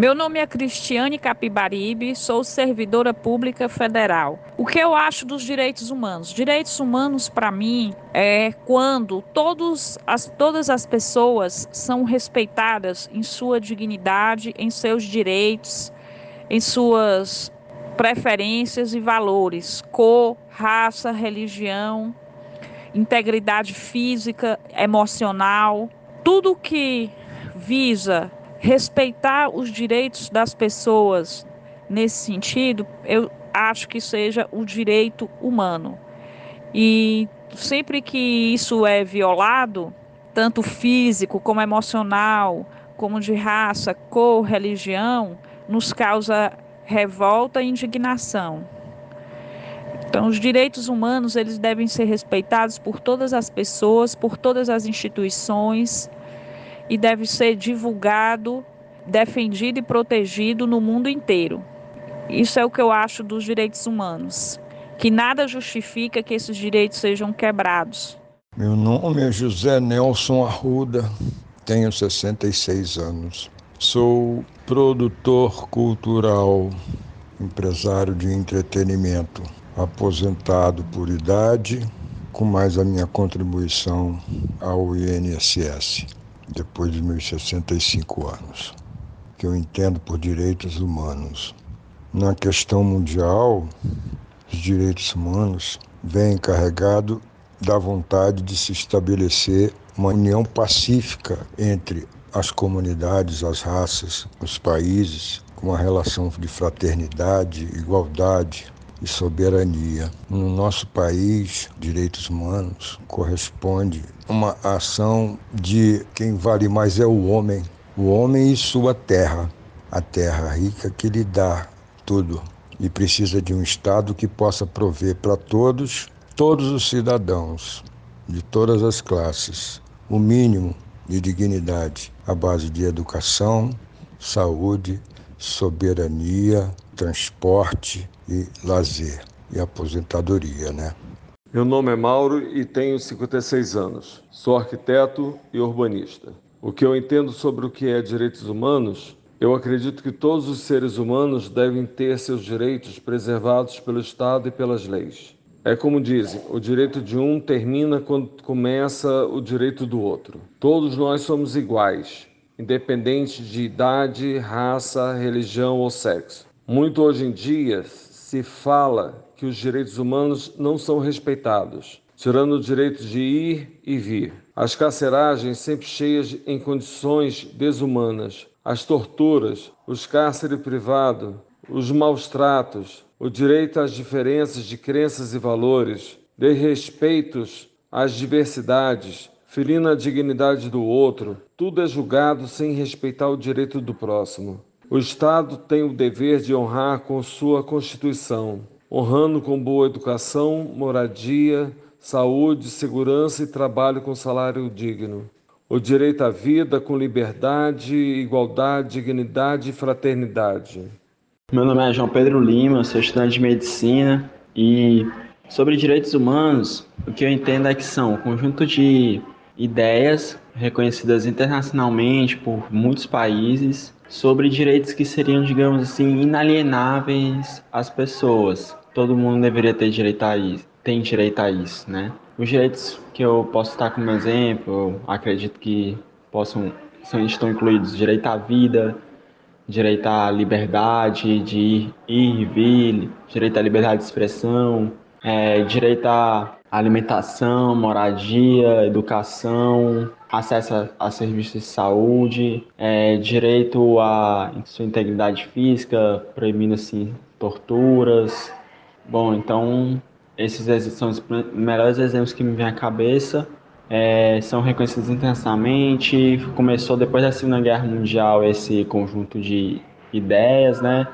Meu nome é Cristiane Capibaribe, sou servidora pública federal. O que eu acho dos direitos humanos? Direitos humanos, para mim, é quando todos as, todas as pessoas são respeitadas em sua dignidade, em seus direitos, em suas preferências e valores, cor, raça, religião, integridade física, emocional, tudo que visa respeitar os direitos das pessoas nesse sentido, eu acho que seja o direito humano. E sempre que isso é violado, tanto físico como emocional, como de raça, cor, religião, nos causa revolta e indignação. Então, os direitos humanos eles devem ser respeitados por todas as pessoas, por todas as instituições, e deve ser divulgado, defendido e protegido no mundo inteiro. Isso é o que eu acho dos direitos humanos, que nada justifica que esses direitos sejam quebrados. Meu nome é José Nelson Arruda, tenho 66 anos. Sou produtor cultural, empresário de entretenimento, aposentado por idade, com mais a minha contribuição ao INSS depois de meus 65 anos, que eu entendo por direitos humanos. Na questão mundial, os direitos humanos vêm carregado da vontade de se estabelecer uma união pacífica entre as comunidades, as raças, os países, com uma relação de fraternidade, igualdade, e soberania. No nosso país, direitos humanos corresponde uma ação de quem vale mais é o homem, o homem e sua terra, a terra rica que lhe dá tudo e precisa de um Estado que possa prover para todos, todos os cidadãos, de todas as classes, o mínimo de dignidade, à base de educação, saúde, soberania, transporte, e lazer e aposentadoria, né? Meu nome é Mauro e tenho 56 anos. Sou arquiteto e urbanista. O que eu entendo sobre o que é direitos humanos, eu acredito que todos os seres humanos devem ter seus direitos preservados pelo Estado e pelas leis. É como dizem, o direito de um termina quando começa o direito do outro. Todos nós somos iguais, independente de idade, raça, religião ou sexo. Muito hoje em dia se fala que os direitos humanos não são respeitados, tirando o direito de ir e vir. As carceragens sempre cheias em condições desumanas, as torturas, os cárceres privados, os maus tratos, o direito às diferenças de crenças e valores, desrespeitos às diversidades, ferindo a dignidade do outro, tudo é julgado sem respeitar o direito do próximo. O Estado tem o dever de honrar com sua Constituição, honrando com boa educação, moradia, saúde, segurança e trabalho com salário digno. O direito à vida com liberdade, igualdade, dignidade e fraternidade. Meu nome é João Pedro Lima, sou estudante de medicina e sobre direitos humanos, o que eu entendo é que são um conjunto de ideias reconhecidas internacionalmente por muitos países sobre direitos que seriam, digamos assim, inalienáveis às pessoas. Todo mundo deveria ter direito a isso, tem direito a isso, né? Os direitos que eu posso estar como exemplo, acredito que possam estão incluídos direito à vida, direito à liberdade de ir, ir e vir, direito à liberdade de expressão, é, direito à alimentação, moradia, educação, acesso a, a serviços de saúde, é, direito à sua integridade física, proibindo assim torturas. Bom, então esses são os melhores exemplos que me vêm à cabeça. É, são reconhecidos internacionalmente. Começou depois da Segunda Guerra Mundial esse conjunto de ideias, né,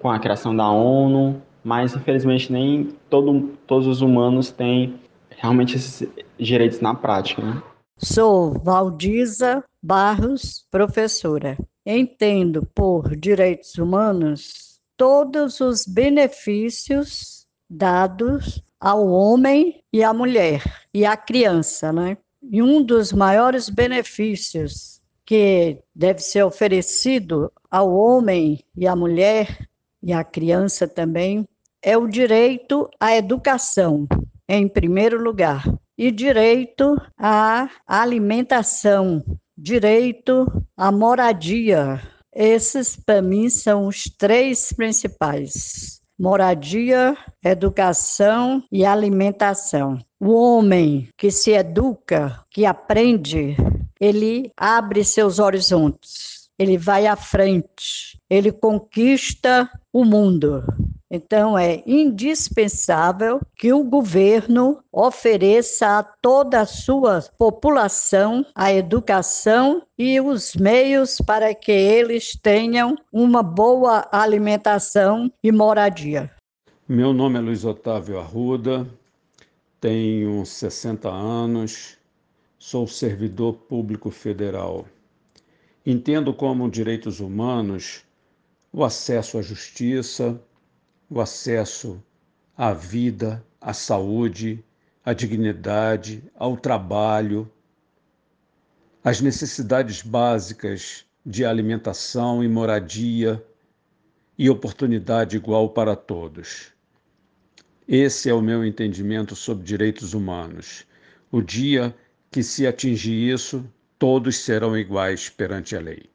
com a criação da ONU. Mas infelizmente nem todo, todos os humanos têm realmente esses direitos na prática. Né? Sou Valdiza Barros, professora. Entendo por direitos humanos todos os benefícios dados ao homem e à mulher e à criança, né? E um dos maiores benefícios que deve ser oferecido ao homem e à mulher e à criança também é o direito à educação, em primeiro lugar, e direito à alimentação, direito à moradia. Esses, para mim, são os três principais: moradia, educação e alimentação. O homem que se educa, que aprende, ele abre seus horizontes, ele vai à frente, ele conquista o mundo. Então, é indispensável que o governo ofereça a toda a sua população a educação e os meios para que eles tenham uma boa alimentação e moradia. Meu nome é Luiz Otávio Arruda, tenho 60 anos, sou servidor público federal. Entendo como direitos humanos o acesso à justiça, o acesso à vida, à saúde, à dignidade, ao trabalho, às necessidades básicas de alimentação e moradia e oportunidade igual para todos. Esse é o meu entendimento sobre direitos humanos. O dia que se atingir isso, todos serão iguais perante a lei.